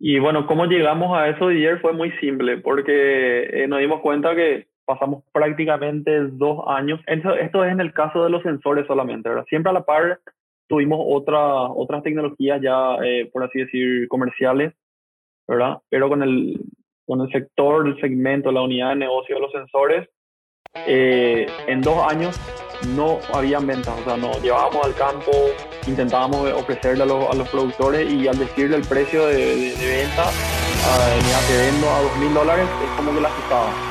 Y bueno, cómo llegamos a eso, Didier, fue muy simple, porque eh, nos dimos cuenta que pasamos prácticamente dos años. Esto, esto es en el caso de los sensores solamente, ¿verdad? Siempre a la par tuvimos otra, otras tecnologías ya, eh, por así decir, comerciales, ¿verdad? Pero con el, con el sector, el segmento, la unidad de negocio de los sensores, eh, en dos años no habían ventas, o sea, nos llevábamos al campo, intentábamos ofrecerle a los, a productores y al decirle el precio de, venta, te vendo a dos mil dólares, es como que la asustaba.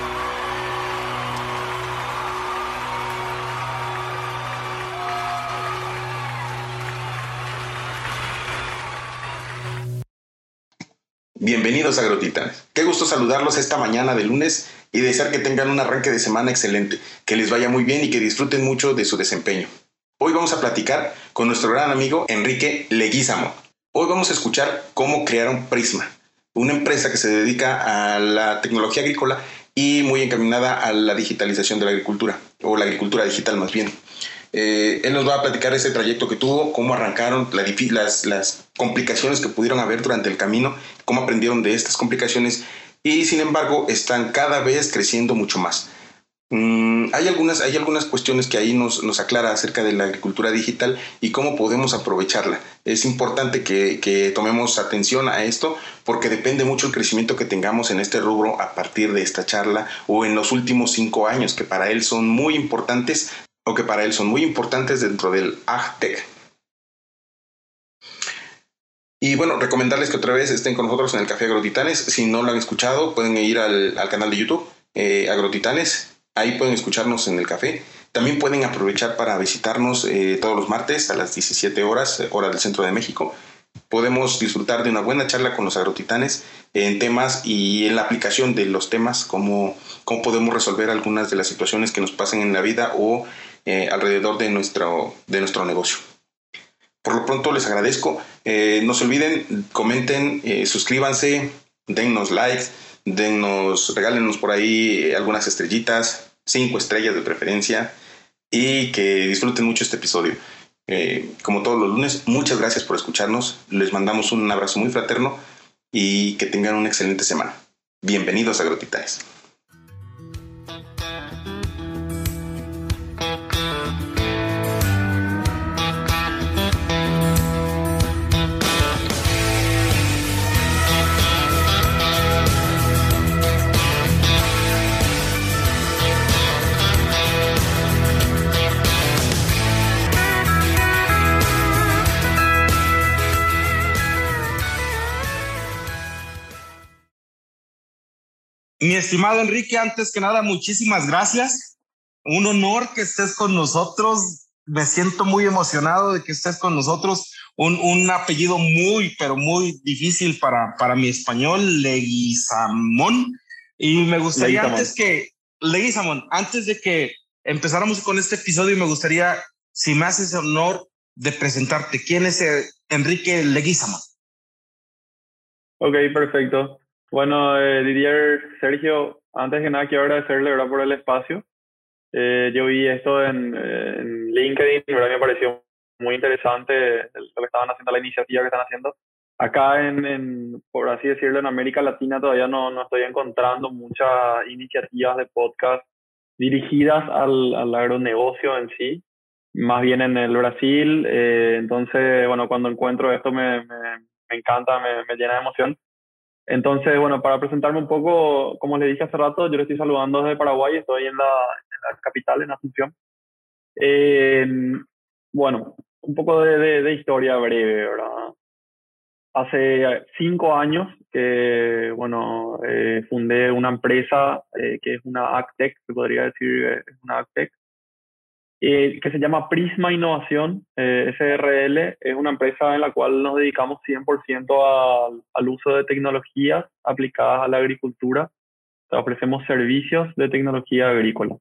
Bienvenidos a Agrotitanes. Qué gusto saludarlos esta mañana de lunes y desear que tengan un arranque de semana excelente, que les vaya muy bien y que disfruten mucho de su desempeño. Hoy vamos a platicar con nuestro gran amigo Enrique Leguízamo. Hoy vamos a escuchar cómo crearon Prisma, una empresa que se dedica a la tecnología agrícola y muy encaminada a la digitalización de la agricultura, o la agricultura digital más bien. Eh, él nos va a platicar ese trayecto que tuvo, cómo arrancaron, las, las complicaciones que pudieron haber durante el camino, cómo aprendieron de estas complicaciones y sin embargo están cada vez creciendo mucho más. Mm, hay, algunas, hay algunas cuestiones que ahí nos, nos, aclara acerca de la agricultura digital y cómo podemos aprovecharla. Es importante que, que, tomemos atención a esto porque depende mucho el crecimiento que tengamos en este rubro a partir de esta charla o en los últimos cinco años, que para él son muy importantes o que para él son muy importantes dentro del AgTech. Y bueno, recomendarles que otra vez estén con nosotros en el Café Agrotitanes. Si no lo han escuchado, pueden ir al, al canal de YouTube, eh, Agrotitanes. Ahí pueden escucharnos en el café. También pueden aprovechar para visitarnos eh, todos los martes a las 17 horas, eh, hora del centro de México. Podemos disfrutar de una buena charla con los agrotitanes en temas y en la aplicación de los temas, cómo, cómo podemos resolver algunas de las situaciones que nos pasan en la vida o eh, alrededor de nuestro, de nuestro negocio. Por lo pronto les agradezco. Eh, no se olviden, comenten, eh, suscríbanse, dennos likes, dennos, regálenos por ahí algunas estrellitas, cinco estrellas de preferencia y que disfruten mucho este episodio. como todos los lunes, muchas gracias por escucharnos. Les mandamos un abrazo muy fraterno y que tengan una excelente semana. Bienvenidos a Grotitaes. Mi estimado Enrique, antes que nada, muchísimas gracias. Un honor que estés con nosotros. Me siento muy emocionado de que estés con nosotros. Un, un apellido muy, pero muy difícil para, para mi español, Leguizamón. Y me gustaría antes que, Leguizamón, antes de que empezáramos con este episodio, me gustaría, si me haces el honor de presentarte, ¿quién es Enrique Leguizamón? Ok, perfecto. Bueno, eh, Didier, Sergio, antes que nada quiero agradecerle ¿verdad? por el espacio. Eh, yo vi esto en, en LinkedIn, ¿verdad? me pareció muy interesante lo que estaban haciendo, la iniciativa que están haciendo. Acá, en, en, por así decirlo, en América Latina todavía no, no estoy encontrando muchas iniciativas de podcast dirigidas al, al agronegocio en sí, más bien en el Brasil. Eh, entonces, bueno, cuando encuentro esto me, me, me encanta, me, me llena de emoción. Entonces, bueno, para presentarme un poco, como le dije hace rato, yo le estoy saludando desde Paraguay, estoy en la, capital, en Asunción. Eh, bueno, un poco de, historia breve, ¿verdad? Hace cinco años que, bueno, eh, fundé una empresa eh, que es una AgTech, se podría decir, es una AgTech, eh, que se llama Prisma Innovación eh, SRL. Es una empresa en la cual nos dedicamos 100% al, al uso de tecnologías aplicadas a la agricultura. ofrecemos servicios de tecnología agrícola.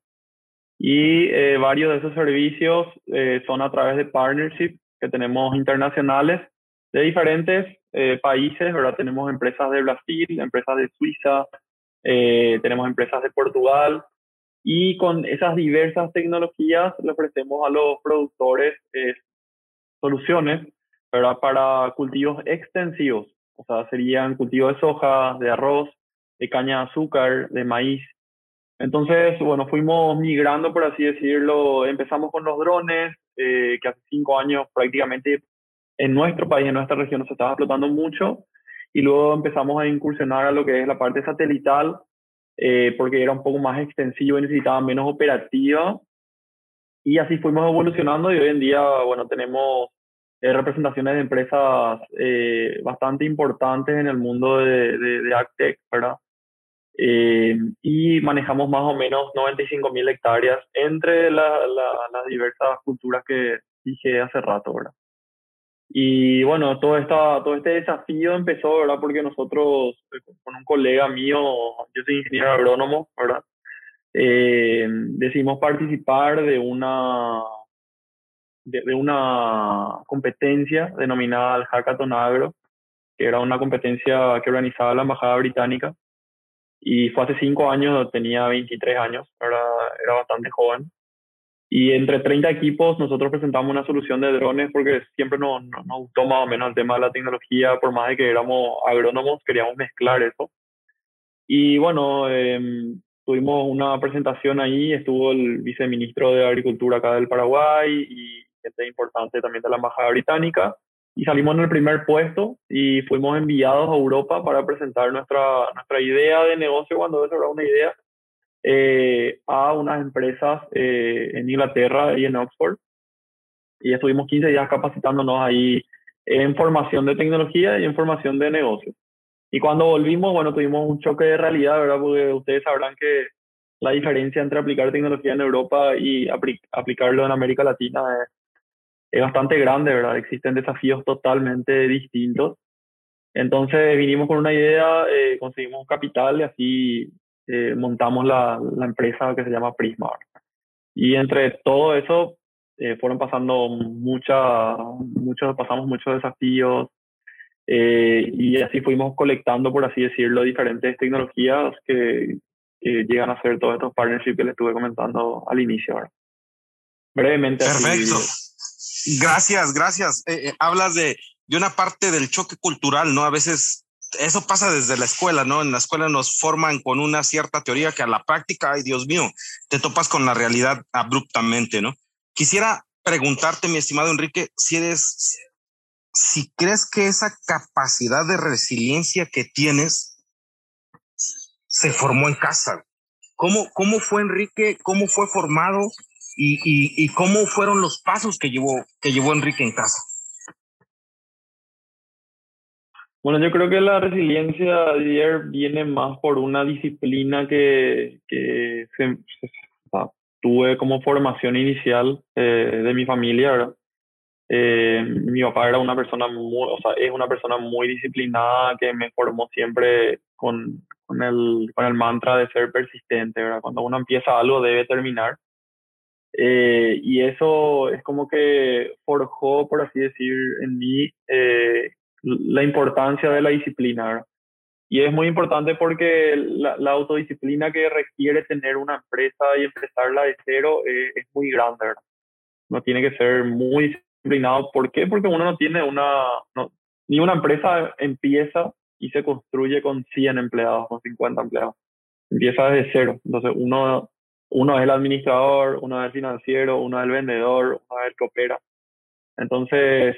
Y eh, varios de esos servicios eh, son a través de partnerships que tenemos internacionales de diferentes eh, países, ¿verdad? Tenemos empresas de Brasil, empresas de Suiza, eh, tenemos empresas de Portugal, y con esas diversas tecnologías le ofrecemos a los productores eh, soluciones ¿verdad? para cultivos extensivos. o sea, serían cultivos de soja, de arroz, de caña de azúcar, de maíz. Entonces, bueno, fuimos migrando, por así decirlo. Empezamos con los drones, eh, que hace cinco años prácticamente en nuestro país, en nuestra región, se estaba explotando mucho. Y luego empezamos a incursionar a lo que es la parte satelital, eh, porque era un poco más extensivo y necesitaba menos operativa. Y así fuimos evolucionando y hoy en día, bueno, tenemos eh, representaciones de empresas eh, bastante importantes en el mundo de, de, de AgTech, ¿verdad? Eh, y manejamos más o menos 95 mil hectáreas entre la, la, las diversas culturas que dije hace rato, ¿verdad? Y bueno, todo, esta, todo este desafío empezó, ¿verdad? Porque nosotros, con un colega mío, yo soy ingeniero agrónomo, ¿verdad? Eh, decidimos participar de una de, una competencia denominada el Hackathon Agro, que era una competencia que organizaba la Embajada Británica. Y fue hace cinco años, tenía 23 años, era, era bastante joven. Y entre 30 equipos nosotros presentamos una solución de drones porque siempre nos, nos, gustó más o menos el tema de la tecnología, por más de que éramos agrónomos, queríamos mezclar eso. Y bueno, eh, tuvimos una presentación ahí, estuvo el viceministro de Agricultura acá del Paraguay y gente importante también de la Embajada Británica. Y salimos en el primer puesto y fuimos enviados a Europa para presentar nuestra, nuestra idea de negocio, cuando eso era una idea, eh, a unas empresas eh, en Inglaterra y en Oxford. Y estuvimos 15 días capacitándonos ahí en formación de tecnología y en formación de negocio. Y cuando volvimos, bueno, tuvimos un choque de realidad, ¿verdad? Porque ustedes sabrán que la diferencia entre aplicar tecnología en Europa y aplicarlo en América Latina es es bastante grande, ¿verdad? Existen desafíos totalmente distintos. Entonces vinimos con una idea, eh, conseguimos capital y así eh, montamos la, la, empresa que se llama Prisma. Y entre todo eso eh, fueron pasando muchas, muchos, pasamos muchos desafíos eh, y así fuimos colectando, por así decirlo, diferentes tecnologías que, que llegan a ser todos estos partnerships que les estuve comentando al inicio. ¿verdad? Brevemente. Perfecto. Gracias, gracias. Eh, eh, hablas de, de una parte del choque cultural, ¿no? A veces eso pasa desde la escuela, ¿no? En la escuela nos forman con una cierta teoría que a la práctica, ay Dios mío, te topas con la realidad abruptamente, ¿no? Quisiera preguntarte, mi estimado Enrique, si eres, si crees que esa capacidad de resiliencia que tienes se formó en casa. ¿Cómo, cómo fue Enrique? ¿Cómo fue formado? y, y, cómo fueron los pasos que llevó, que llevó Enrique en casa. Bueno, yo creo que la resiliencia viene más por una disciplina que, que tuve como formación inicial eh, de mi familia, ¿verdad? Eh, mi papá era una persona muy, o sea, es una persona muy disciplinada que me formó siempre con, con, el, con el mantra de ser persistente, ¿verdad? Cuando uno empieza algo debe terminar. Eh, y eso es como que forjó, por así decir, en mí eh, la importancia de la disciplina. Y es muy importante porque la, la, autodisciplina que requiere tener una empresa y empezarla de cero es, es muy grande. ¿verdad? Uno tiene que ser muy ¿Por qué? Porque uno no tiene una... Ni una empresa empieza y se construye con 100 empleados, con 50 empleados. Empieza desde cero. Entonces uno uno es el administrador, uno es el financiero, uno es el vendedor, uno es el que opera. Entonces,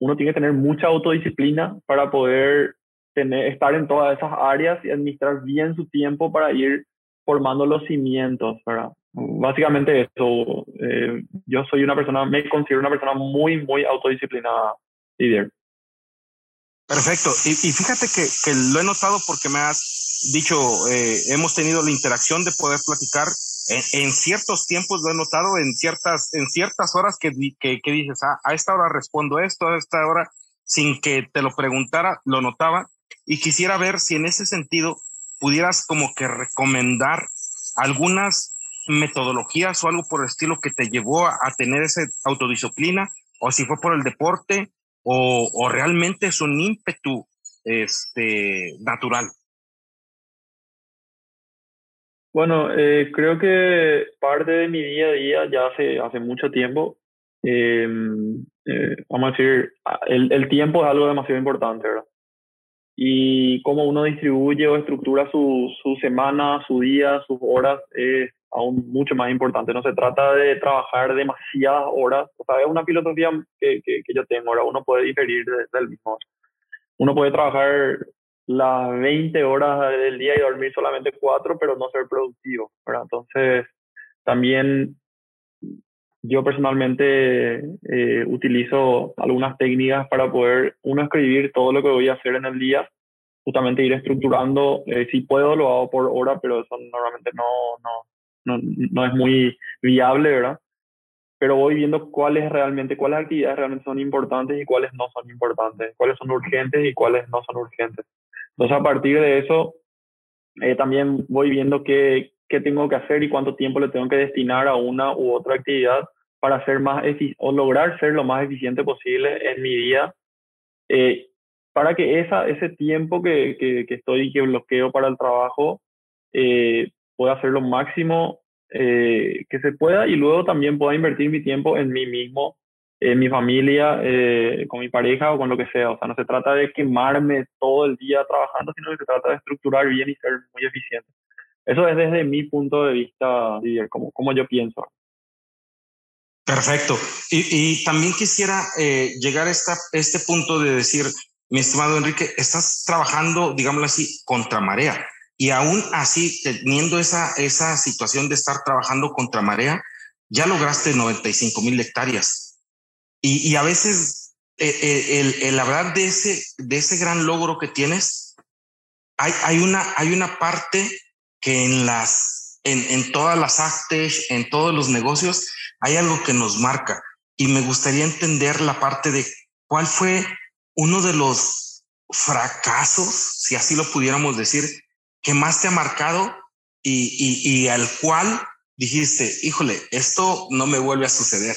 uno tiene que tener mucha autodisciplina para poder tener, estar en todas esas áreas y administrar bien su tiempo para ir formando los cimientos, ¿verdad? Básicamente eso. Eh, yo soy una persona, me considero una persona muy, muy autodisciplinada, líder. Perfecto. Y, y fíjate que, que, lo he notado porque me has dicho, eh, hemos tenido la interacción de poder platicar en, en, ciertos tiempos lo he notado, en ciertas, en ciertas horas que, que, que dices, ah, a esta hora respondo esto, a esta hora, sin que te lo preguntara, lo notaba. Y quisiera ver si en ese sentido pudieras como que recomendar algunas metodologías o algo por el estilo que te llevó a, tener esa autodisciplina, o si fue por el deporte, o, realmente es un ímpetu este, natural. Bueno, eh, creo que parte de mi día a día ya hace, hace mucho tiempo, eh, eh, vamos a decir, el, tiempo es algo demasiado importante, ¿verdad? Y cómo uno distribuye o estructura su, su semana, su día, sus horas es aún mucho más importante. No se trata de trabajar demasiadas horas, o sea, es una filosofía que, que, yo tengo, ahora uno puede diferir del mismo. Uno puede trabajar las 20 horas del día y dormir solamente 4, pero no ser productivo, ¿verdad? Entonces, también yo personalmente eh, utilizo algunas técnicas para poder, uno, escribir todo lo que voy a hacer en el día, justamente ir estructurando, eh, si puedo lo hago por hora, pero eso normalmente no, no, no, no es muy viable, ¿verdad? Pero voy viendo cuáles realmente, cuáles actividades realmente son importantes y cuáles no son importantes, cuáles son urgentes y cuáles no son urgentes. Entonces, a partir de eso, eh, también voy viendo qué, qué tengo que hacer y cuánto tiempo le tengo que destinar a una u otra actividad para ser más o lograr ser lo más eficiente posible en mi día, eh, para que esa, ese tiempo que, que, que, estoy, que bloqueo para el trabajo, eh, pueda hacer lo máximo eh, que se pueda y luego también pueda invertir mi tiempo en mí mismo, en mi familia, eh, con mi pareja o con lo que sea. O sea, no se trata de quemarme todo el día trabajando, sino que se trata de estructurar bien y ser muy eficiente. Eso es desde mi punto de vista, como, como yo pienso. Perfecto. Y, también quisiera eh, llegar a esta, este punto de decir, mi estimado Enrique, estás trabajando, digámoslo así, contra marea. Y aún así, teniendo esa, esa situación de estar trabajando contra marea, ya lograste 95 mil hectáreas. Y, y, a veces eh, eh, el, el, hablar de ese, de ese gran logro que tienes, hay, hay, una, hay una parte que en las, en, en todas las actes, en todos los negocios, hay algo que nos marca. Y me gustaría entender la parte de cuál fue uno de los fracasos, si así lo pudiéramos decir, que más te ha marcado y, y, al cual dijiste, híjole, esto no me vuelve a suceder.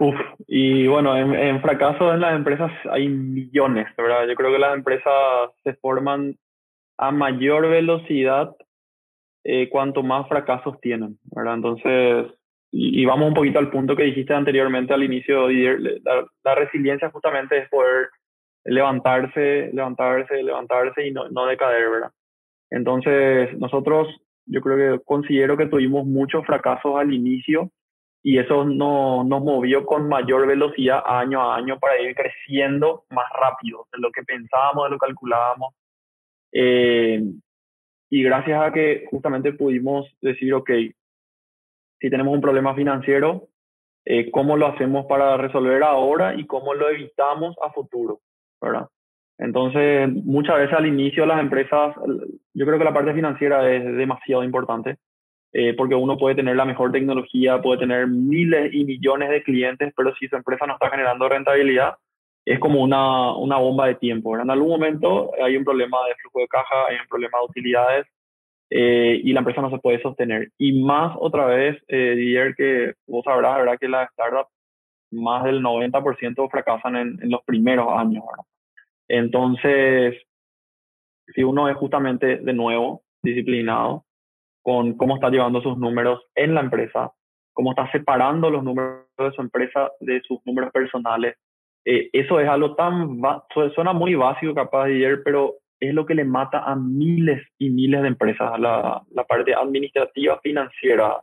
Uf, y bueno, en, en fracasos en las empresas hay millones, ¿verdad? Yo creo que las empresas se forman a mayor velocidad eh, cuanto más fracasos tienen, ¿verdad? Entonces, y, vamos un poquito al punto que dijiste anteriormente al inicio, la, resiliencia justamente es poder levantarse, levantarse, levantarse y no, no decaer, ¿verdad? Entonces, nosotros, yo creo que considero que tuvimos muchos fracasos al inicio y eso no, nos movió con mayor velocidad año a año para ir creciendo más rápido de lo que pensábamos, de lo que calculábamos. Eh, y gracias a que justamente pudimos decir, ok, si tenemos un problema financiero, eh, ¿cómo lo hacemos para resolver ahora y cómo lo evitamos a futuro? ¿verdad? Entonces, muchas veces al inicio las empresas, yo creo que la parte financiera es demasiado importante, eh, porque uno puede tener la mejor tecnología, puede tener miles y millones de clientes, pero si su empresa no está generando rentabilidad, es como una, una bomba de tiempo. En algún momento hay un problema de flujo de caja, hay un problema de utilidades eh, y la empresa no se puede sostener. Y más otra vez, eh, Didier, que vos sabrás, ¿verdad? Que las startups, más del 90% fracasan en, en, los primeros años, ¿verdad? Entonces, si uno es justamente de nuevo disciplinado con cómo está llevando sus números en la empresa, cómo está separando los números de su empresa de sus números personales, eh, eso es algo tan, suena muy básico capaz de ayer, pero es lo que le mata a miles y miles de empresas, la, la parte administrativa financiera,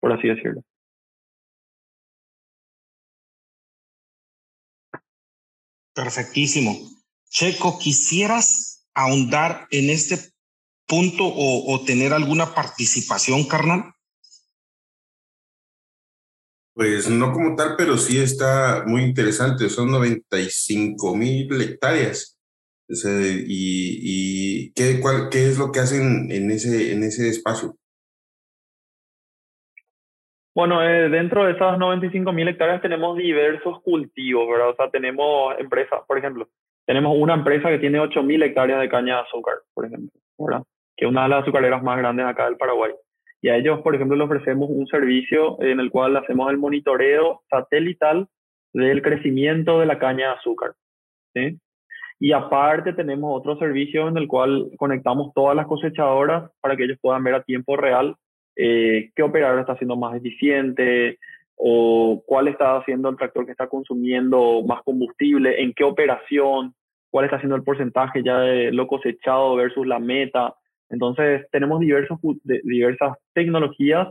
por así decirlo. Perfectísimo. Checo, ¿quisieras ahondar en este punto o, o tener alguna participación, carnal? Pues no como tal, pero sí está muy interesante. Son 95 mil hectáreas. y, y ¿qué, cuál, ¿qué es lo que hacen en ese, espacio? Bueno, eh, dentro de esas 95 mil hectáreas tenemos diversos cultivos, ¿verdad? O sea, tenemos empresas, por ejemplo, tenemos una empresa que tiene 8 mil hectáreas de caña de azúcar, por ejemplo, ¿verdad? Que es una de las azucareras más grandes acá del Paraguay. Y a ellos, por ejemplo, le ofrecemos un servicio en el cual hacemos el monitoreo satelital del crecimiento de la caña de azúcar. Y aparte tenemos otro servicio en el cual conectamos todas las cosechadoras para que ellos puedan ver a tiempo real eh, qué operador está siendo más eficiente, o cuál está haciendo el tractor que está consumiendo más combustible, en qué operación, cuál está haciendo el porcentaje ya de lo cosechado versus la meta. Entonces, tenemos diversas tecnologías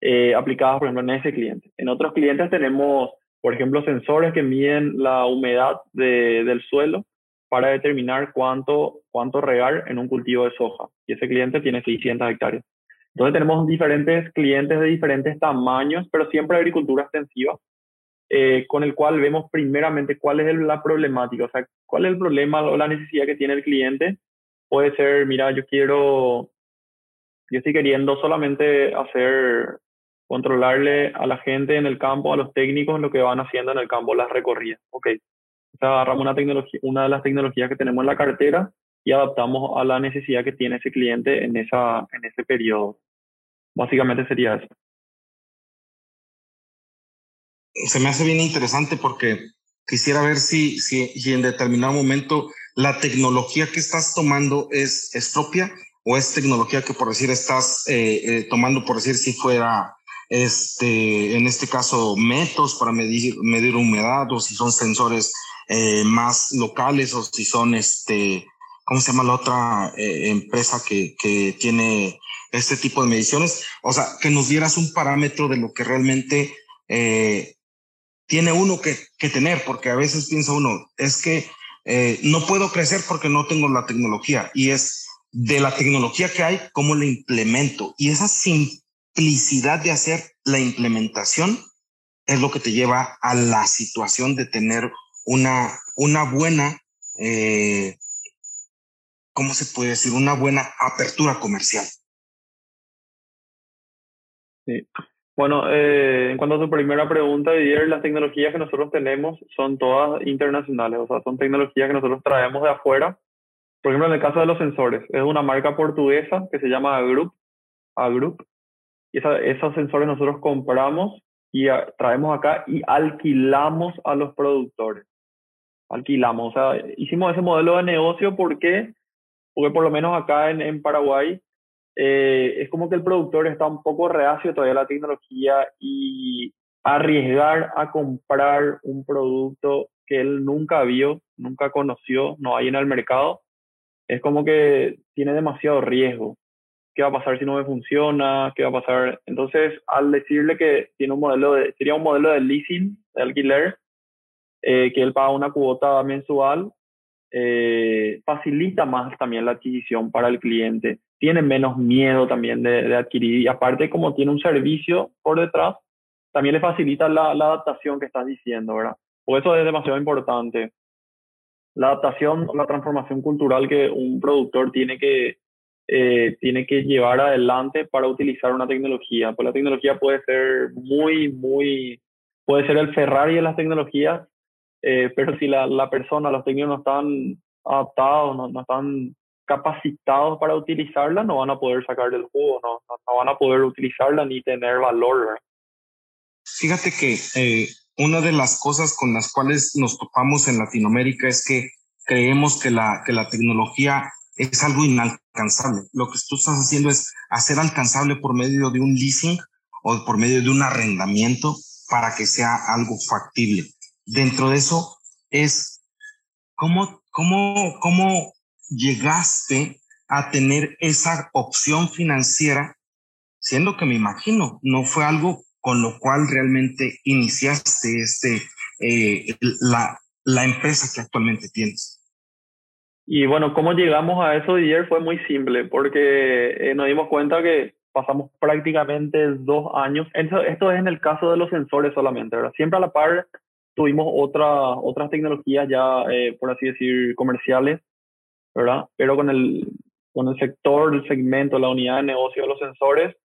eh, aplicadas, por ejemplo, en ese cliente. En otros clientes tenemos, por ejemplo, sensores que miden la humedad de, del suelo para determinar cuánto, cuánto regar en un cultivo de soja. Y ese cliente tiene 600 hectáreas. Entonces tenemos diferentes clientes de diferentes tamaños, pero siempre agricultura extensiva, eh, con el cual vemos primeramente cuál es la problemática, o sea, cuál es el problema o la necesidad que tiene el cliente. Puede ser, mira, yo quiero, yo estoy queriendo solamente hacer, controlarle a la gente en el campo, a los técnicos, lo que van haciendo en el campo, las recorridas. Ok, o sea, agarramos una, tecnología, una de las tecnologías que tenemos en la cartera y adaptamos a la necesidad que tiene ese cliente en, esa, en ese periodo. Básicamente sería eso. Se me hace bien interesante porque quisiera ver si, si, si en determinado momento la tecnología que estás tomando es, es propia o es tecnología que por decir estás eh, eh, tomando, por decir si fuera, este, en este caso, métodos para medir, medir humedad o si son sensores eh, más locales o si son, este, ¿cómo se llama la otra empresa que, que tiene este tipo de mediciones? O sea, que nos dieras un parámetro de lo que realmente tiene uno que, que, tener, porque a veces piensa uno, es que no puedo crecer porque no tengo la tecnología y es de la tecnología que hay, cómo la implemento. Y esa simplicidad de hacer la implementación es lo que te lleva a la situación de tener una, una buena, eh, ¿cómo se puede decir? Una buena apertura comercial. Sí. Bueno, eh, en cuanto a tu primera pregunta, Didier, las tecnologías que nosotros tenemos son todas internacionales, o sea, son tecnologías que nosotros traemos de afuera. Por ejemplo, en el caso de los sensores, es una marca portuguesa que se llama Agroup, Agroup y esos sensores nosotros compramos y traemos acá y alquilamos a los productores alquilamos. O sea, hicimos ese modelo de negocio porque, porque por lo menos acá en, en Paraguay eh, es como que el productor está un poco reacio todavía a la tecnología y arriesgar a comprar un producto que él nunca vio, nunca conoció, no hay en el mercado, es como que tiene demasiado riesgo. ¿Qué va a pasar si no me funciona? ¿Qué va a pasar? Entonces, al decirle que tiene un modelo de, sería un modelo de leasing, de alquiler, eh, que él paga una cuota mensual, eh, facilita más también la adquisición para el cliente. Tiene menos miedo también de, adquirir y aparte como tiene un servicio por detrás, también le facilita la, adaptación que estás diciendo, ¿verdad? Por eso es demasiado importante. La adaptación, la transformación cultural que un productor tiene que, eh, tiene que llevar adelante para utilizar una tecnología. Pues la tecnología puede ser muy, muy, puede ser el Ferrari de las tecnologías, eh, pero si la, la, persona, los técnicos no están adaptados, no, no, están capacitados para utilizarla, no van a poder sacar del jugo, no, no, van a poder utilizarla ni tener valor. Fíjate que eh, una de las cosas con las cuales nos topamos en Latinoamérica es que creemos que la, que la tecnología es algo inalcanzable. Lo que tú estás haciendo es hacer alcanzable por medio de un leasing o por medio de un arrendamiento para que sea algo factible dentro de eso es cómo, cómo, cómo llegaste a tener esa opción financiera, siendo que me imagino no fue algo con lo cual realmente iniciaste este, eh, la, la empresa que actualmente tienes. Y bueno, cómo llegamos a eso ayer fue muy simple, porque eh, nos dimos cuenta que pasamos prácticamente dos años. Esto, esto es en el caso de los sensores solamente, ¿verdad? Siempre a la par tuvimos otra, otras tecnologías ya, eh, por así decir, comerciales, ¿verdad? Pero con el, con el sector, el segmento, la unidad de negocio de los sensores,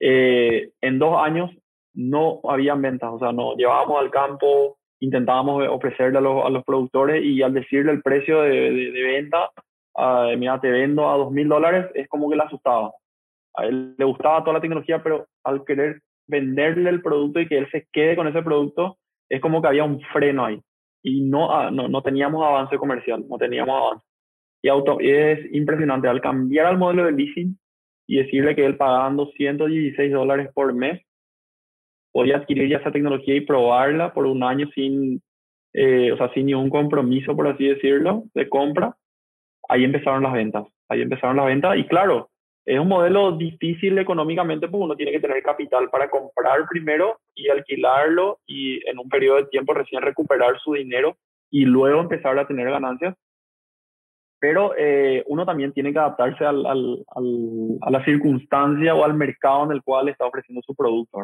eh, en dos años no habían ventas, o sea, no llevábamos al campo, intentábamos ofrecerle a los, a los productores y al decirle el precio de, de, venta, uh, mira, te vendo a dos mil dólares, es como que le asustaba. A él le gustaba toda la tecnología, pero al querer venderle el producto y que él se quede con ese producto, es como que había un freno ahí y no, ah, no, no teníamos avance comercial, no teníamos avance. Y, auto, es impresionante, al cambiar al modelo de leasing y decirle que él pagando 116 dólares por mes, podía adquirir ya esa tecnología y probarla por un año sin, eh, o sea, sin ningún compromiso, por así decirlo, de compra. Ahí empezaron las ventas, ahí empezaron las ventas y claro, es un modelo difícil económicamente porque uno tiene que tener capital para comprar primero y alquilarlo y en un periodo de tiempo recién recuperar su dinero y luego empezar a tener ganancias. Pero eh, uno también tiene que adaptarse al, al, a la circunstancia o al mercado en el cual está ofreciendo su producto.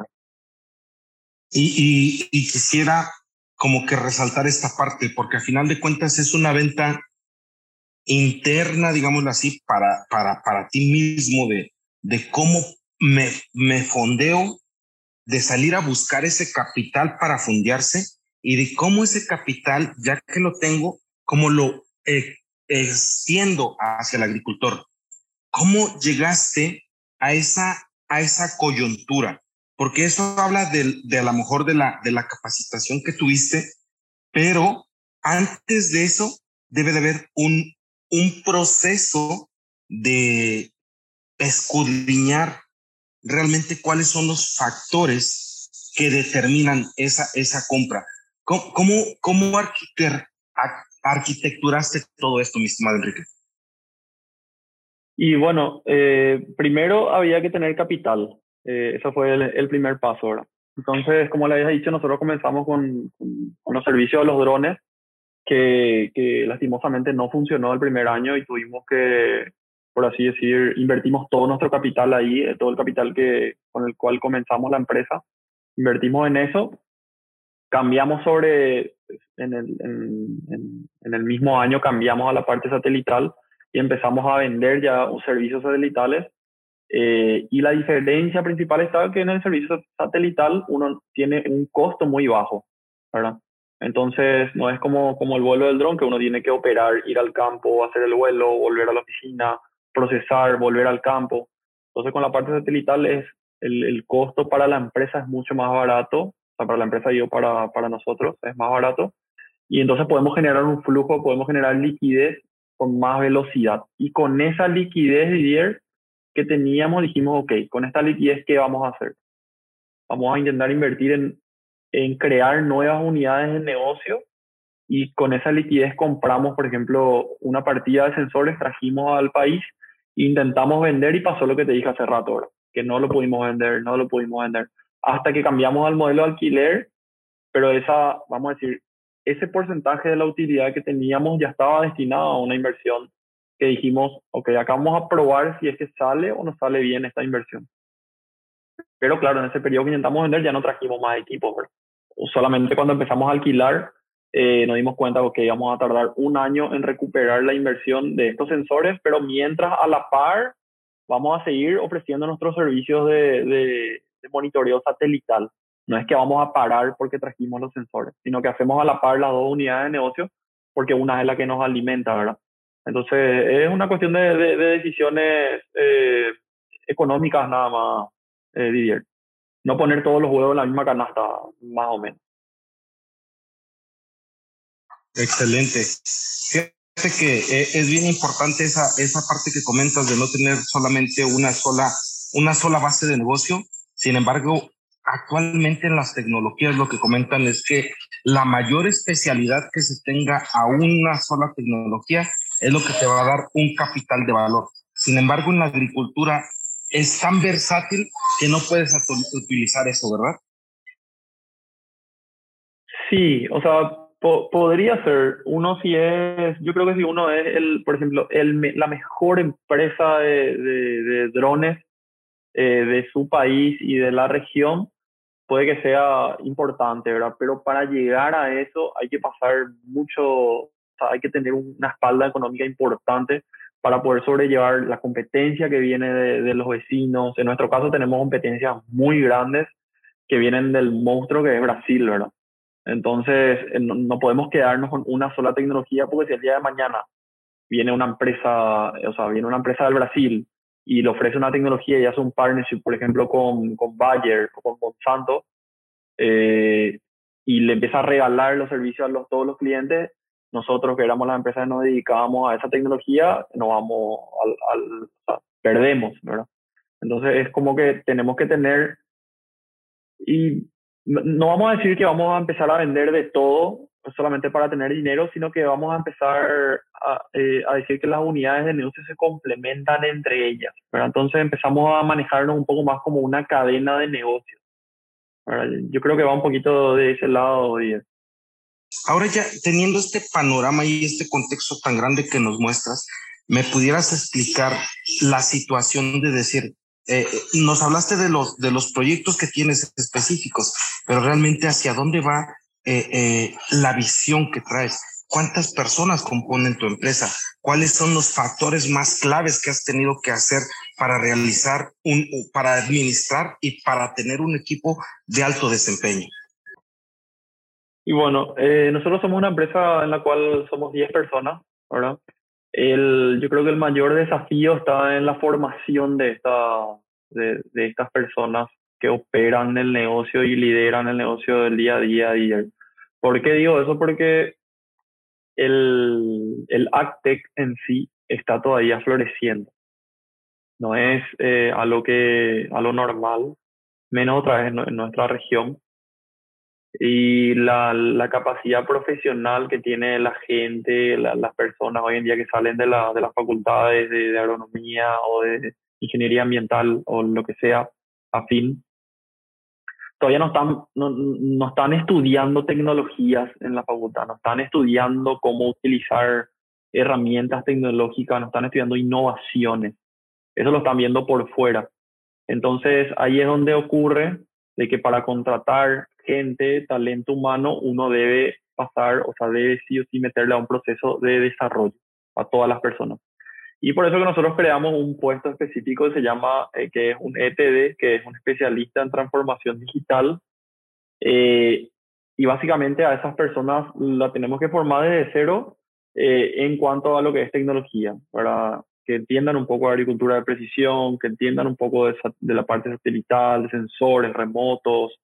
Y, y, quisiera como que resaltar esta parte, porque al final de cuentas es una venta interna, digámoslo así, para, para, para ti mismo, de, de cómo me, me fondeo, de salir a buscar ese capital para fondearse y de cómo ese capital, ya que lo tengo, cómo lo eh, extiendo hacia el agricultor. ¿Cómo llegaste a esa, a esa coyuntura? Porque eso habla de, de a lo mejor de la, de la capacitación que tuviste, pero antes de eso debe de haber un, un proceso de escudriñar realmente cuáles son los factores que determinan esa, esa compra. ¿Cómo, cómo, cómo arquitecturaste todo esto, mi estimado Enrique? Y bueno, eh, primero había que tener capital. Eh, eso fue el, primer paso ahora. Entonces, como le había dicho, nosotros comenzamos con, con los servicios de los drones que, que lastimosamente no funcionó el primer año y tuvimos que, por así decir, invertimos todo nuestro capital ahí, eh, todo el capital que, con el cual comenzamos la empresa, invertimos en eso, cambiamos sobre, en el, en, en, el mismo año cambiamos a la parte satelital y empezamos a vender ya servicios satelitales. Eh, y la diferencia principal está que en el servicio satelital uno tiene un costo muy bajo, ¿verdad? Entonces, no es como, como el vuelo del dron, que uno tiene que operar, ir al campo, hacer el vuelo, volver a la oficina, procesar, volver al campo. Entonces, con la parte satelital es el, el costo para la empresa es mucho más barato, o sea, para la empresa y yo para, para nosotros es más barato. Y entonces podemos generar un flujo, podemos generar liquidez con más velocidad. Y con esa liquidez, Didier, que teníamos, dijimos, ok, con esta liquidez, ¿qué vamos a hacer? Vamos a intentar invertir en en crear nuevas unidades de negocio y con esa liquidez compramos, por ejemplo, una partida de sensores, trajimos al país, intentamos vender y pasó lo que te dije hace rato, que no lo pudimos vender, no lo pudimos vender, hasta que cambiamos al modelo de alquiler, pero esa, vamos a decir, ese porcentaje de la utilidad que teníamos ya estaba destinado a una inversión que dijimos, ok, acá vamos a probar si es que sale o no sale bien esta inversión. Pero claro, en ese periodo que intentamos vender ya no trajimos más equipos, solamente cuando empezamos a alquilar eh, nos dimos cuenta que íbamos a tardar un año en recuperar la inversión de estos sensores, pero mientras a la par vamos a seguir ofreciendo nuestros servicios de, monitoreo satelital. No es que vamos a parar porque trajimos los sensores, sino que hacemos a la par las dos unidades de negocio porque una es la que nos alimenta, ¿verdad? Entonces es una cuestión de, de, decisiones eh, económicas nada más, eh, Didier no poner todos los huevos en la misma canasta, más o menos. Excelente. Fíjate que eh, es bien importante esa, esa parte que comentas de no tener solamente una sola, una sola base de negocio. Sin embargo, actualmente en las tecnologías lo que comentan es que la mayor especialidad que se tenga a una sola tecnología es lo que te va a dar un capital de valor. Sin embargo, en la agricultura es tan versátil que no puedes utilizar eso, ¿verdad? Sí, o sea, podría ser. Uno si es, yo creo que si uno es, el, por ejemplo, el, la mejor empresa de, de, drones eh, de su país y de la región, puede que sea importante, ¿verdad? Pero para llegar a eso hay que pasar mucho, o sea, hay que tener una espalda económica importante para poder sobrellevar la competencia que viene de, los vecinos. En nuestro caso tenemos competencias muy grandes que vienen del monstruo que es Brasil, ¿verdad? Entonces, eh, no, podemos quedarnos con una sola tecnología porque si el día de mañana viene una empresa, o sea, viene una empresa del Brasil y le ofrece una tecnología y hace un partnership, por ejemplo, con, con Bayer o con Monsanto, eh, y le empieza a regalar los servicios a los, todos los clientes, nosotros que éramos la empresa que nos dedicábamos a esa tecnología, no vamos al, perdemos, ¿verdad? Entonces es como que tenemos que tener, y no vamos a decir que vamos a empezar a vender de todo solamente para tener dinero, sino que vamos a empezar a, eh, a decir que las unidades de negocio se complementan entre ellas. Entonces empezamos a manejarnos un poco más como una cadena de negocios. Yo creo que va un poquito de ese lado. Ahora ya teniendo este panorama y este contexto tan grande que nos muestras, ¿me pudieras explicar la situación de decir, eh, nos hablaste de los, de los proyectos que tienes específicos, pero realmente hacia dónde va eh, eh, la visión que traes? ¿Cuántas personas componen tu empresa? ¿Cuáles son los factores más claves que has tenido que hacer para realizar un, para administrar y para tener un equipo de alto desempeño? Y bueno, eh, nosotros somos una empresa en la cual somos 10 personas, ¿verdad? El, yo creo que el mayor desafío está en la formación de, esta, de, de estas personas que operan el negocio y lideran el negocio del día a día. día. ¿Por qué digo eso? Porque el, el AgTech en sí está todavía floreciendo. No es eh, a, lo que, a lo normal, menos otra vez en nuestra región y la, la, capacidad profesional que tiene la gente, las personas hoy en día que salen de, la, de las facultades de, agronomía o de ingeniería ambiental o lo que sea afín, todavía no están, no, no están estudiando tecnologías en la facultad, no están estudiando cómo utilizar herramientas tecnológicas, no están estudiando innovaciones. Eso lo están viendo por fuera. Entonces ahí es donde ocurre de que para contratar gente, talento humano, uno debe pasar, o sea, debe sí o sí meterle a un proceso de desarrollo a todas las personas. Y por eso que nosotros creamos un puesto específico que se llama, eh, que es un ETD, que es un especialista en transformación digital. Eh, y básicamente a esas personas la tenemos que formar desde cero eh, en cuanto a lo que es tecnología, para que entiendan un poco de agricultura de precisión, que entiendan un poco de, de la parte satelital, de sensores remotos,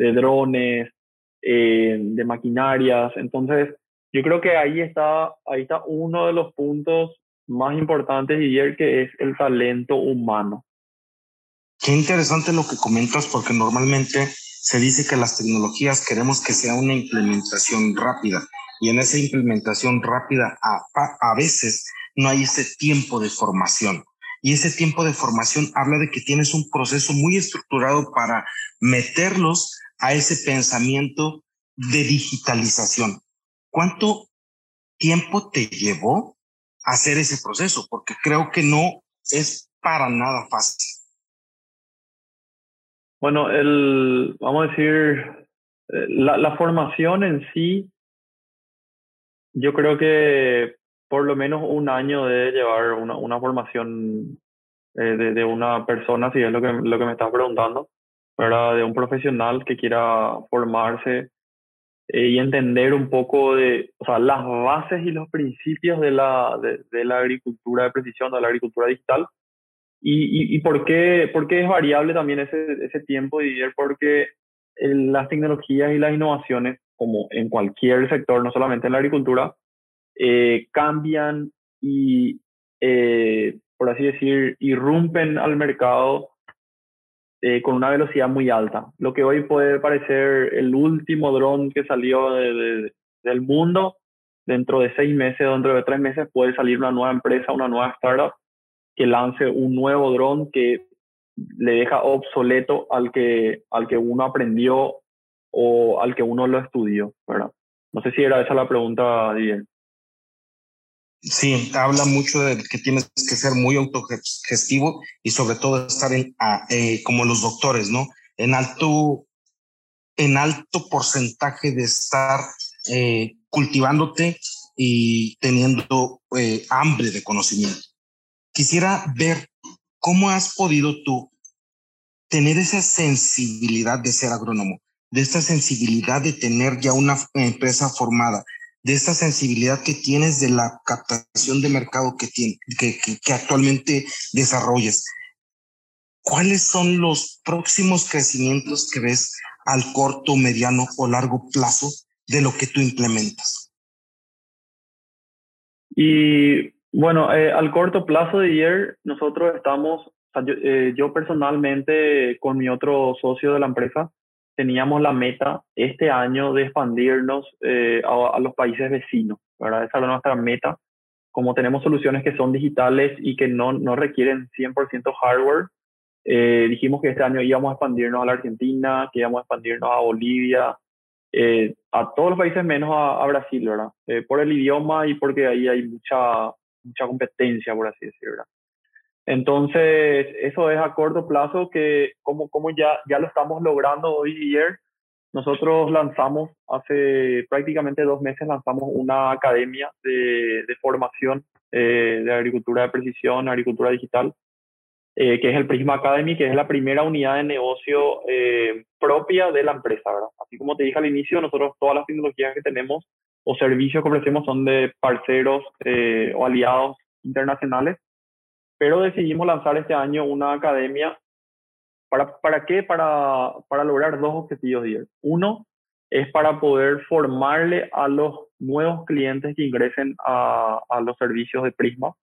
de drones, eh, de maquinarias. Entonces, yo creo que ahí está, ahí está uno de los puntos más importantes, Didier, que es el talento humano. Qué interesante lo que comentas, porque normalmente se dice que las tecnologías queremos que sea una implementación rápida y en esa implementación rápida a, a, veces no hay ese tiempo de formación. Y ese tiempo de formación habla de que tienes un proceso muy estructurado para meterlos a ese pensamiento de digitalización. ¿Cuánto tiempo te llevó hacer ese proceso? Porque creo que no es para nada fácil. Bueno, el, vamos a decir, eh, la, formación en sí, yo creo que por lo menos un año debe llevar una, una formación eh, de, de, una persona, si es lo que, lo que me estás preguntando de un profesional que quiera formarse eh, y entender un poco de o sea, las bases y los principios de la, de, la agricultura de precisión, de la agricultura digital. Y, y, por, qué, por, qué, es variable también ese, ese tiempo, Didier? Porque las tecnologías y las innovaciones, como en cualquier sector, no solamente en la agricultura, eh, cambian y, eh, por así decir, irrumpen al mercado eh, con una velocidad muy alta. Lo que hoy puede parecer el último dron que salió del mundo, dentro de seis meses, dentro de tres meses puede salir una nueva empresa, una nueva startup que lance un nuevo dron que le deja obsoleto al que, al que uno aprendió o al que uno lo estudió. No sé si era esa la pregunta, Didier. Sí, habla mucho de que tienes que ser muy autogestivo y sobre todo estar en, eh, como los doctores, ¿no? En alto, en alto porcentaje de estar eh, cultivándote y teniendo eh, hambre de conocimiento. Quisiera ver cómo has podido tú tener esa sensibilidad de ser agrónomo, de esta sensibilidad de tener ya una empresa formada, de esta sensibilidad que tienes de la captación de mercado que, tiene, que, que, actualmente desarrollas. ¿Cuáles son los próximos crecimientos que ves al corto, mediano o largo plazo de lo que tú implementas? Y bueno, eh, al corto plazo de ayer nosotros estamos, yo, eh, yo personalmente con mi otro socio de la empresa, teníamos la meta este año de expandirnos eh, a, los países vecinos, ¿verdad? Esa era nuestra meta. Como tenemos soluciones que son digitales y que no, no requieren 100% hardware, eh, dijimos que este año íbamos a expandirnos a la Argentina, que íbamos a expandirnos a Bolivia, eh, a todos los países menos a, Brasil, ¿verdad? Eh, por el idioma y porque ahí hay mucha, mucha competencia, por así decirlo, ¿verdad? Entonces, eso es a corto plazo que como, como ya, ya lo estamos logrando hoy y ayer, nosotros lanzamos hace prácticamente dos meses, lanzamos una academia de, de formación eh, de agricultura de precisión, agricultura digital, eh, que es el Prisma Academy, que es la primera unidad de negocio eh, propia de la empresa, ¿verdad? Así como te dije al inicio, nosotros todas las tecnologías que tenemos o servicios que ofrecemos son de parceros eh, o aliados internacionales, pero decidimos lanzar este año una academia. ¿Para, para qué? Para, para lograr dos objetivos, Uno es para poder formarle a los nuevos clientes que ingresen a, los servicios de Prisma,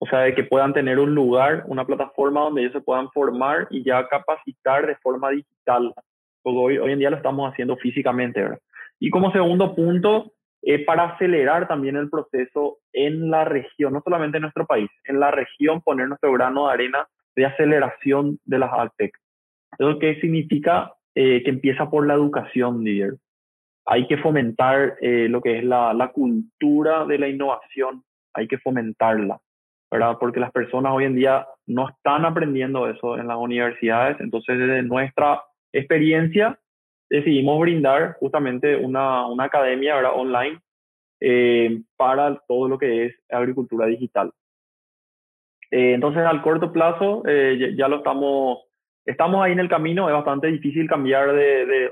o sea, de que puedan tener un lugar, una plataforma donde ellos se puedan formar y ya capacitar de forma digital. Porque hoy, hoy en día lo estamos haciendo físicamente, ¿verdad? Y como segundo punto, eh, para acelerar también el proceso en la región, no solamente en nuestro país, en la región poner nuestro grano de arena de aceleración de las AgTech. ¿Eso qué significa? Eh, que empieza por la educación, líder. Hay que fomentar eh, lo que es la, la cultura de la innovación, hay que fomentarla. ¿verdad? Porque las personas hoy en día no están aprendiendo eso en las universidades, entonces desde nuestra experiencia decidimos brindar justamente una, una academia ¿verdad? online eh, para todo lo que es agricultura digital. Eh, entonces, al corto plazo, eh, ya, lo estamos, estamos ahí en el camino, es bastante difícil cambiar de, de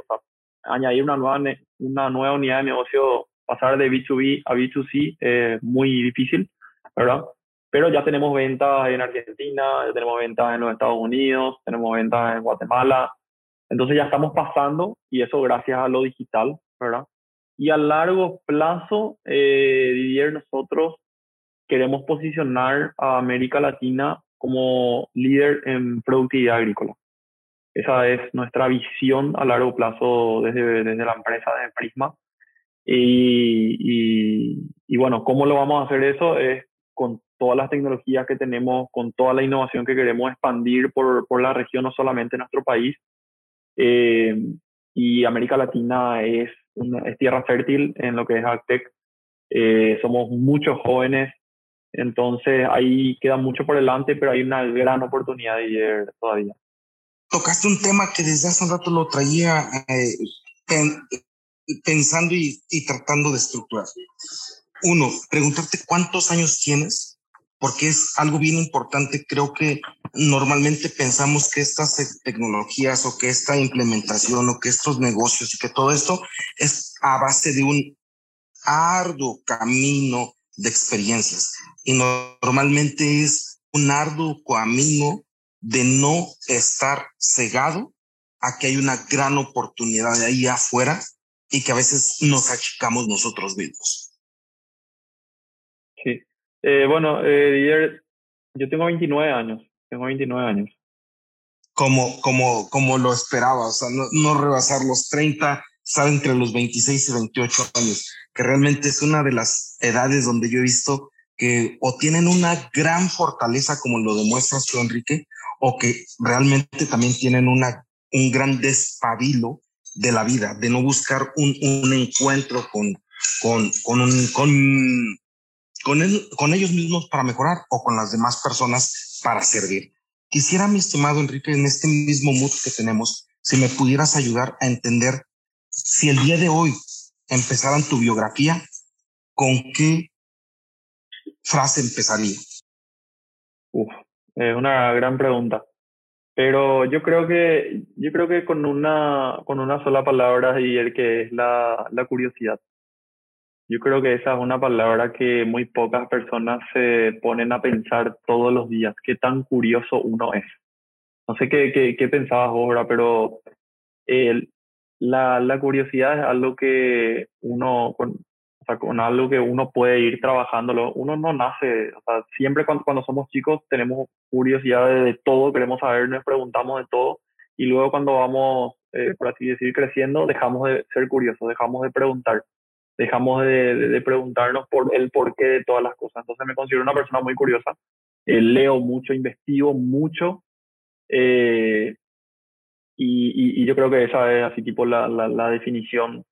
añadir una nueva, una nueva unidad de negocio, pasar de B2B a B2C, es muy difícil, ¿verdad? pero ya tenemos ventas en Argentina, ya tenemos ventas en los Estados Unidos, tenemos ventas en Guatemala, entonces ya estamos pasando y eso gracias a lo digital, ¿verdad? Y a largo plazo, eh, Didier, nosotros queremos posicionar a América Latina como líder en productividad agrícola. Esa es nuestra visión a largo plazo desde, desde la empresa de Prisma. Y, y, y, bueno, ¿cómo lo vamos a hacer eso? Es con todas las tecnologías que tenemos, con toda la innovación que queremos expandir por, por la región, no solamente nuestro país. Eh, y América Latina es, una, tierra fértil en lo que es AgTech. Eh, somos muchos jóvenes, entonces ahí queda mucho por delante, pero hay una gran oportunidad de ir todavía. Tocaste un tema que desde hace un rato lo traía eh, pensando y, y tratando de estructurar. Uno, preguntarte cuántos años tienes porque es algo bien importante. Creo que normalmente pensamos que estas tecnologías o que esta implementación o que estos negocios y que todo esto es a base de un arduo camino de experiencias y normalmente es un arduo camino de no estar cegado a que hay una gran oportunidad de ahí afuera y que a veces nos achicamos nosotros mismos. Eh, bueno, eh, yo tengo 29 años, tengo 29 años. Como, como, como lo esperaba, o sea, no, no rebasar los 30, estar entre los 26 y 28 años, que realmente es una de las edades donde yo he visto que o tienen una gran fortaleza como lo demuestras tú, Enrique, o que realmente también tienen una, un gran despabilo de la vida, de no buscar un, un encuentro con, con, con, un, con con, con ellos mismos para mejorar o con las demás personas para servir. Quisiera, mi estimado Enrique, en este mismo mood que tenemos, si me pudieras ayudar a entender si el día de hoy empezaran tu biografía, ¿con qué frase empezaría? Uf, es una gran pregunta. Pero yo creo que, yo creo que con una, con una sola palabra y el que es la, la curiosidad. Yo creo que esa es una palabra que muy pocas personas se ponen a pensar todos los días, qué tan curioso uno es. No sé qué, qué, qué pensabas ahora, pero el, la, la curiosidad es algo que uno, con, o sea, con algo que uno puede ir trabajándolo. Uno no nace, siempre cuando, cuando somos chicos tenemos curiosidad de, de todo, queremos saber, nos preguntamos de todo y luego cuando vamos, eh, por así decir, creciendo, dejamos de ser curiosos, dejamos de preguntar, dejamos de, de, preguntarnos por el porqué de todas las cosas. Entonces me considero una persona muy curiosa, eh, leo mucho, investigo mucho, eh, y, y, yo creo que esa es así tipo la, la, la definición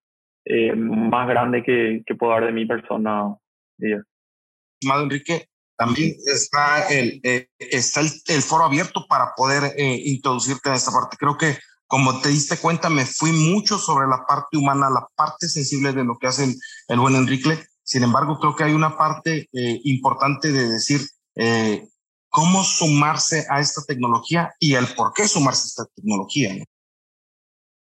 eh, más grande que, que, puedo dar de mi persona. Amado Enrique, también está el, eh, está el, foro abierto para poder eh, introducirte en esta parte. Creo que, como te diste cuenta, me fui mucho sobre la parte humana, la parte sensible de lo que hace el, buen Enrique. Sin embargo, creo que hay una parte importante de decir cómo sumarse a esta tecnología y el por qué sumarse a esta tecnología.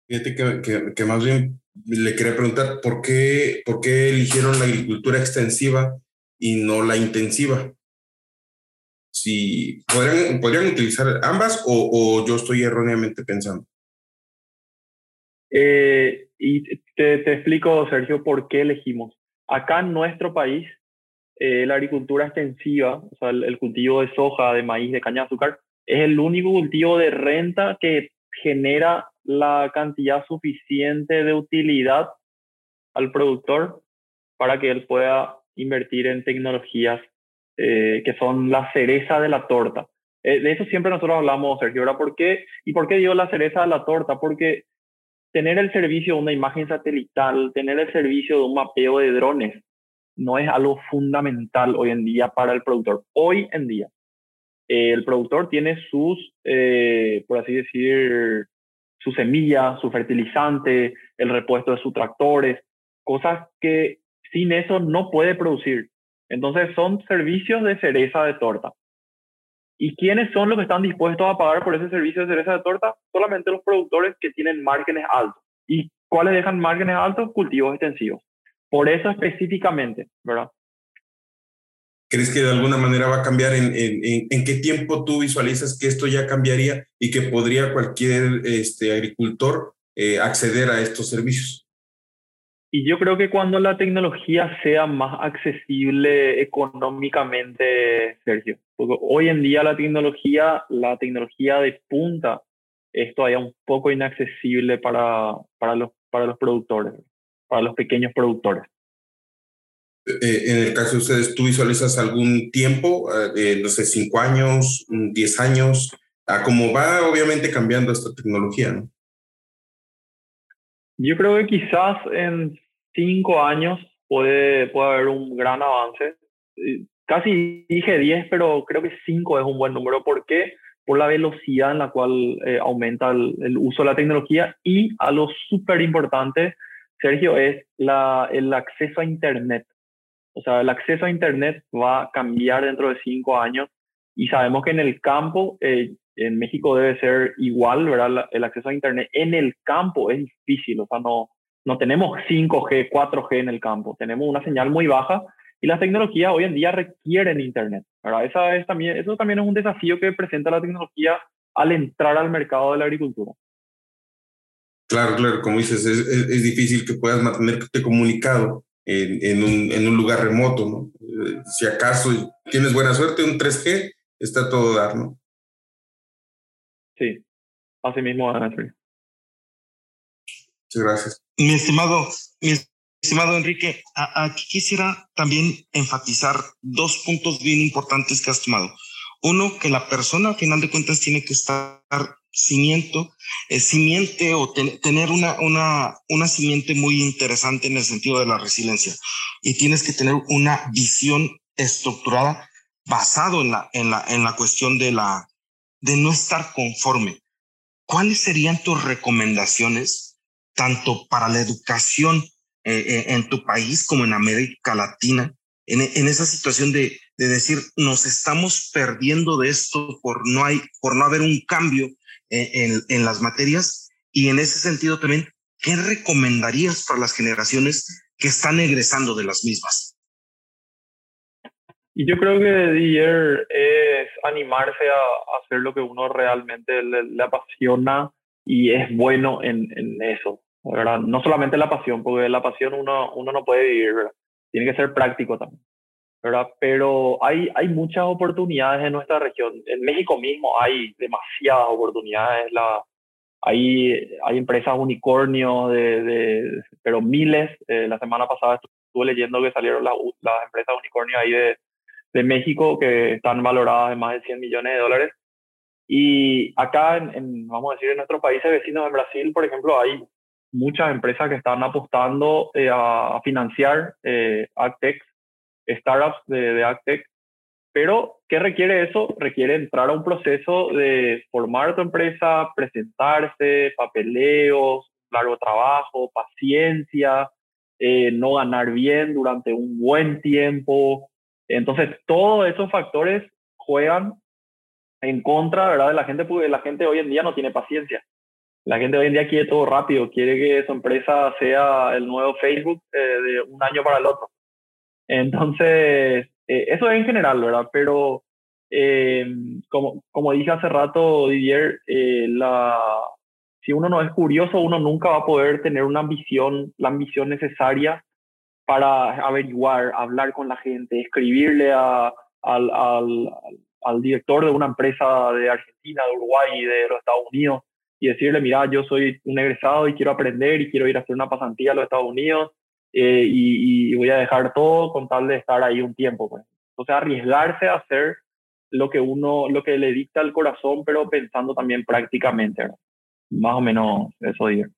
Fíjate que, que, más bien le quería preguntar por qué, por qué eligieron la agricultura extensiva y no la intensiva. Si podrían, podrían utilizar ambas o yo estoy erróneamente pensando. Eh, y te, explico, Sergio, por qué elegimos. Acá en nuestro país, eh, la agricultura extensiva, o sea, el, cultivo de soja, de maíz, de caña de azúcar, es el único cultivo de renta que genera la cantidad suficiente de utilidad al productor para que él pueda invertir en tecnologías eh, que son la cereza de la torta. De eso siempre nosotros hablamos, Sergio. ¿verdad? ¿Por qué? ¿Y por qué digo la cereza de la torta? Porque tener el servicio de una imagen satelital, tener el servicio de un mapeo de drones, no es algo fundamental hoy en día para el productor. Hoy en día, el productor tiene sus, eh, por así decir, su semilla, su fertilizante, el repuesto de sus tractores, cosas que sin eso no puede producir. Entonces son servicios de cereza de torta. ¿Y quiénes son los que están dispuestos a pagar por ese servicio de cereza de torta? Solamente los productores que tienen márgenes altos. ¿Y cuáles dejan márgenes altos? Cultivos extensivos. Por eso específicamente, ¿verdad? ¿Crees que de alguna manera va a cambiar? ¿En, en, en qué tiempo tú visualizas que esto ya cambiaría y que podría cualquier este, agricultor eh, acceder a estos servicios? Y yo creo que cuando la tecnología sea más accesible económicamente, Sergio, porque hoy en día la tecnología, la tecnología de punta es todavía un poco inaccesible para, para, los, para los productores, para los pequeños productores. Eh, en el caso de ustedes, ¿tú visualizas algún tiempo, eh, no sé, cinco años, diez años, a cómo va obviamente cambiando esta tecnología? ¿no? Yo creo que quizás en cinco años puede, puede haber un gran avance. Casi dije diez, pero creo que cinco es un buen número. ¿Por qué? Por la velocidad en la cual eh, aumenta el, el, uso de la tecnología y a lo súper importante, Sergio, es la, el acceso a Internet. O sea, el acceso a Internet va a cambiar dentro de cinco años y sabemos que en el campo, eh, en México debe ser igual, ¿verdad? El acceso a Internet en el campo es difícil, o sea, no, no tenemos 5G, 4G en el campo, tenemos una señal muy baja y las tecnologías hoy en día requieren Internet, ¿verdad? Esa es también, eso también es un desafío que presenta la tecnología al entrar al mercado de la agricultura. Claro, claro, como dices, es, es, es difícil que puedas mantenerte comunicado en, un, en un lugar remoto, ¿no? Eh, si acaso tienes buena suerte, un 3G está todo dar, ¿no? Sí, así mismo, Muchas gracias. Mi estimado, mi estimado Enrique, aquí quisiera también enfatizar dos puntos bien importantes que has tomado. Uno, que la persona, al final de cuentas, tiene que estar cimiento, eh, simiente o tener una, una, una simiente muy interesante en el sentido de la resiliencia. Y tienes que tener una visión estructurada basado en la, en la, en la cuestión de la, de no estar conforme. ¿Cuáles serían tus recomendaciones tanto para la educación eh, eh, en tu país como en América Latina en, en esa situación de, de decir nos estamos perdiendo de esto por no hay por no haber un cambio en, en, las materias y en ese sentido también, ¿qué recomendarías para las generaciones que están egresando de las mismas? Y yo creo que Dier es animarse a, hacer lo que uno realmente le, apasiona y es bueno en, en, eso, ¿verdad? No solamente la pasión, porque la pasión uno, uno no puede vivir, ¿verdad? Tiene que ser práctico también. ¿verdad? Pero hay, hay muchas oportunidades en nuestra región. En México mismo hay demasiadas oportunidades. La, hay, hay empresas unicornios, de, de pero miles. Eh, la semana pasada estuve leyendo que salieron las empresas unicornios ahí de, de México que están valoradas en más de 100 millones de dólares. Y acá, en, vamos a decir, en nuestros países vecinos, en Brasil, por ejemplo, hay muchas empresas que están apostando eh, a, financiar eh, startups de, de. Pero, ¿qué requiere eso? Requiere entrar a un proceso de formar tu empresa, presentarse, papeleos, largo trabajo, paciencia, eh, no ganar bien durante un buen tiempo. Entonces, todos esos factores juegan en contra, ¿verdad? De la gente, porque la gente hoy en día no tiene paciencia. La gente hoy en día quiere todo rápido, quiere que su empresa sea el nuevo Facebook eh, de un año para el otro. Entonces, eh, eso es en general, ¿verdad? Pero eh, como, como dije hace rato, Didier, la, si uno no es curioso, uno nunca va a poder tener una ambición, la ambición necesaria para averiguar, hablar con la gente, escribirle al, al, al director de una empresa de Argentina, de Uruguay de los Estados Unidos y decirle, mira, yo soy un egresado y quiero aprender y quiero ir a hacer una pasantía a los Estados Unidos eh, y, voy a dejar todo con tal de estar ahí un tiempo. Pues. Sea, arriesgarse a hacer lo que uno, lo que le dicta el corazón, pero pensando también prácticamente. Más o menos eso digo.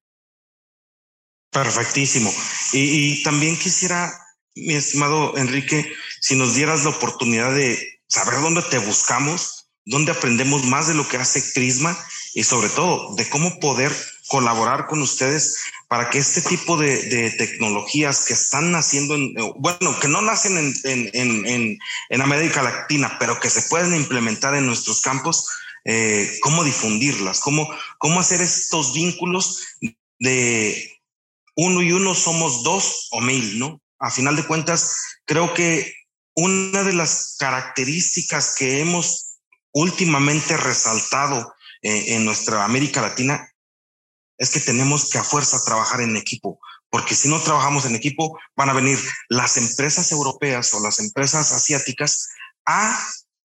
Perfectísimo. Y, y también quisiera, mi estimado Enrique, si nos dieras la oportunidad de saber dónde te buscamos, dónde aprendemos más de lo que hace Prisma y sobre todo de cómo poder colaborar con ustedes para que este tipo de, tecnologías que están naciendo, en, bueno, que no nacen en, en, en, América Latina, pero que se pueden implementar en nuestros campos, eh, cómo difundirlas, cómo, cómo hacer estos vínculos de uno y uno somos dos o mil, ¿no? A final de cuentas, creo que una de las características que hemos últimamente resaltado eh, en nuestra América Latina es que tenemos que a fuerza trabajar en equipo, porque si no trabajamos en equipo van a venir las empresas europeas o las empresas asiáticas a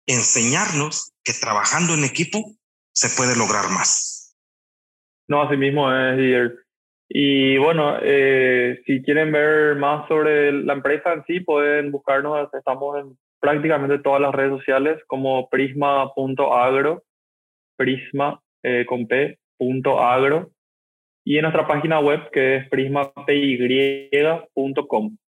enseñarnos que trabajando en equipo se puede lograr más. No, así mismo es, Y bueno, eh, si quieren ver más sobre la empresa en sí, pueden buscarnos. Estamos en prácticamente todas las redes sociales como prisma.agro prisma eh, con p, punto agro, y en nuestra página web que es prismapy.com.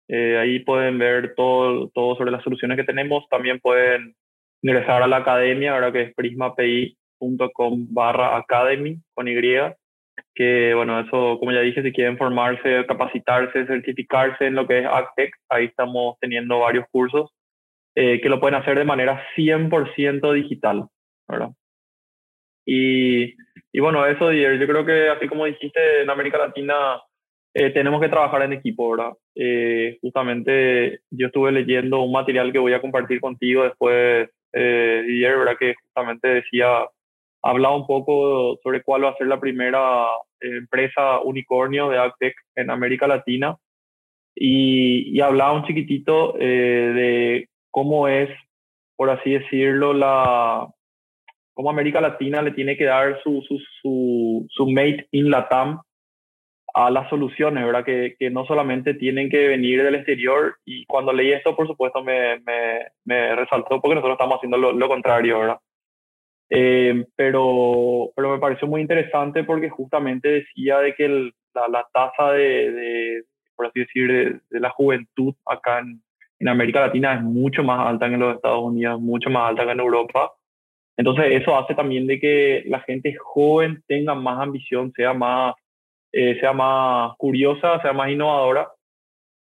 Eh, ahí pueden ver todo, todo sobre las soluciones que tenemos. También pueden ingresar a la academia, ahora que es prismapi.com barra academy con Y. Que bueno, eso como ya dije, si quieren formarse, capacitarse, certificarse en lo que es AgTech, ahí estamos teniendo varios cursos eh, que lo pueden hacer de manera 100% digital. ¿verdad? Y, y bueno, eso, yo creo que así como dijiste, en América Latina eh, tenemos que trabajar en equipo, ¿verdad? Eh, justamente yo estuve leyendo un material que voy a compartir contigo después, eh, ¿verdad? Que justamente decía, hablaba un poco sobre cuál va a ser la primera eh, empresa unicornio de AgTech en América Latina y, y hablaba un chiquitito de cómo es, por así decirlo, la, cómo América Latina le tiene que dar su, su, su, su mate in Latam a las soluciones, ¿verdad? Que, que, no solamente tienen que venir del exterior y cuando leí esto, por supuesto, me, me, me resaltó porque nosotros estamos haciendo lo, lo contrario, ¿verdad? Eh, pero, pero me pareció muy interesante porque justamente decía de que el, la, la, tasa de, de, por así decir, de, de la juventud acá en, en, América Latina es mucho más alta que en los Estados Unidos, mucho más alta que en Europa. Entonces eso hace también de que la gente joven tenga más ambición, sea más, eh, sea más curiosa, sea más innovadora.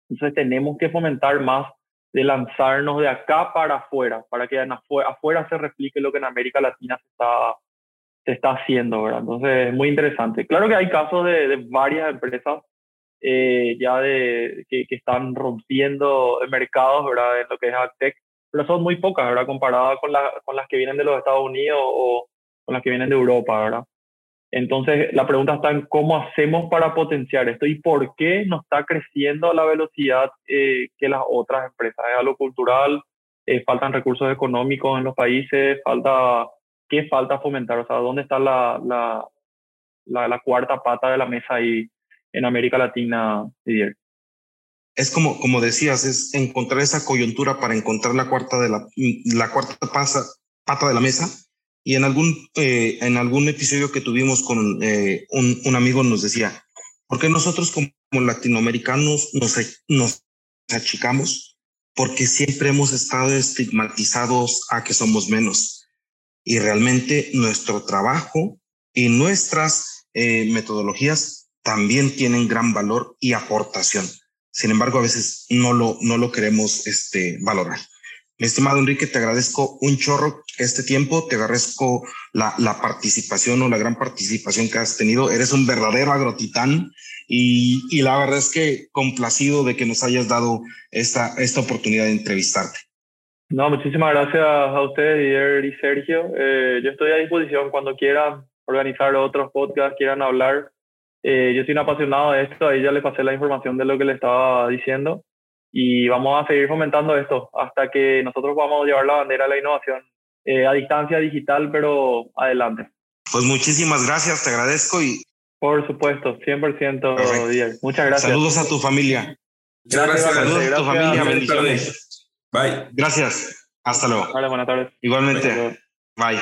Entonces tenemos que fomentar más de lanzarnos de acá para afuera, para que afuera, se replique lo que en América Latina se está, se está haciendo, ¿verdad? Entonces es muy interesante. Claro que hay casos de, varias empresas eh, ya de, que, que, están rompiendo mercados, ¿verdad? En lo que es AgTech, pero son muy pocas, ¿verdad? Comparadas con, la, con las que vienen de los Estados Unidos o con las que vienen de Europa, ¿verdad? Entonces, la pregunta está en cómo hacemos para potenciar esto y por qué no está creciendo a la velocidad eh, que las otras empresas. Es algo cultural, eh, faltan recursos económicos en los países, falta, ¿qué falta fomentar? O sea, ¿dónde está la, la, la, la, cuarta pata de la mesa ahí en América Latina, Didier. Es como, como decías, es encontrar esa coyuntura para encontrar la cuarta, de la, la cuarta pasa, pata de la mesa. Y en algún, eh, en algún episodio que tuvimos con eh, un, un, amigo nos decía, ¿por qué nosotros como latinoamericanos nos, nos achicamos? Porque siempre hemos estado estigmatizados a que somos menos. Y realmente nuestro trabajo y nuestras eh, metodologías también tienen gran valor y aportación. Sin embargo, a veces no lo, no lo queremos este, valorar. Mi estimado Enrique, te agradezco un chorro este tiempo, te agradezco la, la, participación o la gran participación que has tenido. Eres un verdadero agrotitán y, y, la verdad es que complacido de que nos hayas dado esta, esta oportunidad de entrevistarte. No, muchísimas gracias a ustedes, Didier y Sergio. Eh, yo estoy a disposición cuando quieran organizar otros podcasts, quieran hablar. Eh, yo soy un apasionado de esto, ahí ya le pasé la información de lo que le estaba diciendo y vamos a seguir fomentando esto hasta que nosotros vamos a llevar la bandera de la innovación eh, a distancia digital, pero adelante. Pues muchísimas gracias, te agradezco y... Por supuesto, 100%, Didier. Muchas gracias. Saludos a tu familia. Gracias. Saludos gracias. a tu familia, bendiciones. Bye. Gracias. Hasta luego. Vale, buenas tardes. Igualmente. Bye.